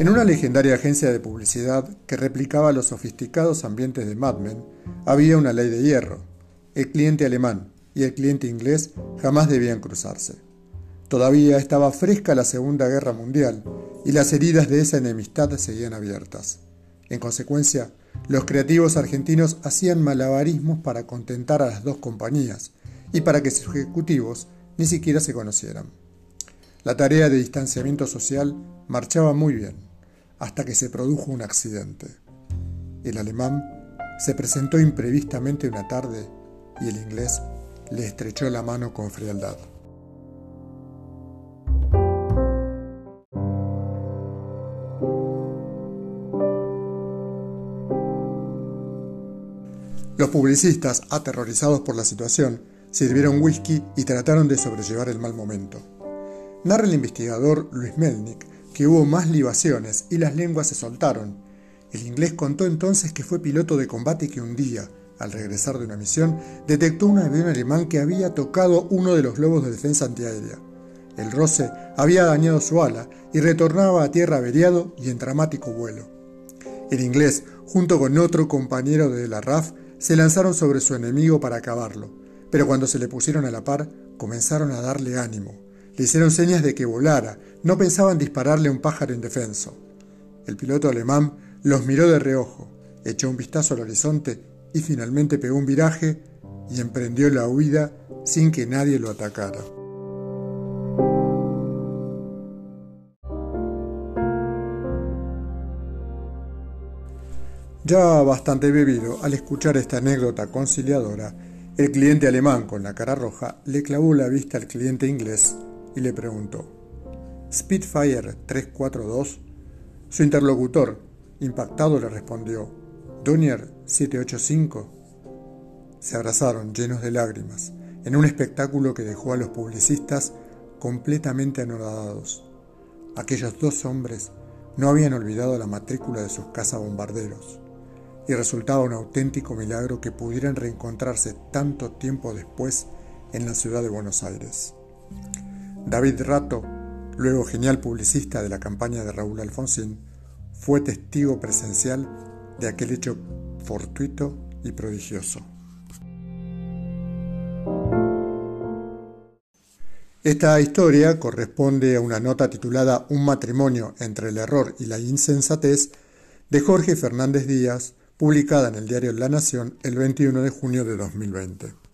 En una legendaria agencia de publicidad que replicaba los sofisticados ambientes de Mad Men, había una ley de hierro. El cliente alemán y el cliente inglés jamás debían cruzarse. Todavía estaba fresca la Segunda Guerra Mundial y las heridas de esa enemistad seguían abiertas. En consecuencia, los creativos argentinos hacían malabarismos para contentar a las dos compañías y para que sus ejecutivos ni siquiera se conocieran. La tarea de distanciamiento social marchaba muy bien, hasta que se produjo un accidente. El alemán se presentó imprevistamente una tarde y el inglés le estrechó la mano con frialdad. Los publicistas, aterrorizados por la situación, sirvieron whisky y trataron de sobrellevar el mal momento. Narra el investigador Luis Melnick que hubo más libaciones y las lenguas se soltaron. El inglés contó entonces que fue piloto de combate que un día, al regresar de una misión, detectó un avión alemán que había tocado uno de los globos de defensa antiaérea. El roce había dañado su ala y retornaba a tierra averiado y en dramático vuelo. El inglés, junto con otro compañero de la RAF, se lanzaron sobre su enemigo para acabarlo, pero cuando se le pusieron a la par, comenzaron a darle ánimo. Le hicieron señas de que volara, no pensaban dispararle a un pájaro indefenso. El piloto alemán los miró de reojo, echó un vistazo al horizonte y finalmente pegó un viraje y emprendió la huida sin que nadie lo atacara. Ya bastante bebido, al escuchar esta anécdota conciliadora, el cliente alemán con la cara roja le clavó la vista al cliente inglés y le preguntó, ¿Spitfire 342? Su interlocutor, impactado, le respondió, ¿Donier 785? Se abrazaron llenos de lágrimas, en un espectáculo que dejó a los publicistas completamente anonadados. Aquellos dos hombres no habían olvidado la matrícula de sus cazabombarderos y resultaba un auténtico milagro que pudieran reencontrarse tanto tiempo después en la ciudad de Buenos Aires. David Rato, luego genial publicista de la campaña de Raúl Alfonsín, fue testigo presencial de aquel hecho fortuito y prodigioso. Esta historia corresponde a una nota titulada Un matrimonio entre el error y la insensatez de Jorge Fernández Díaz, publicada en el diario La Nación el 21 de junio de 2020.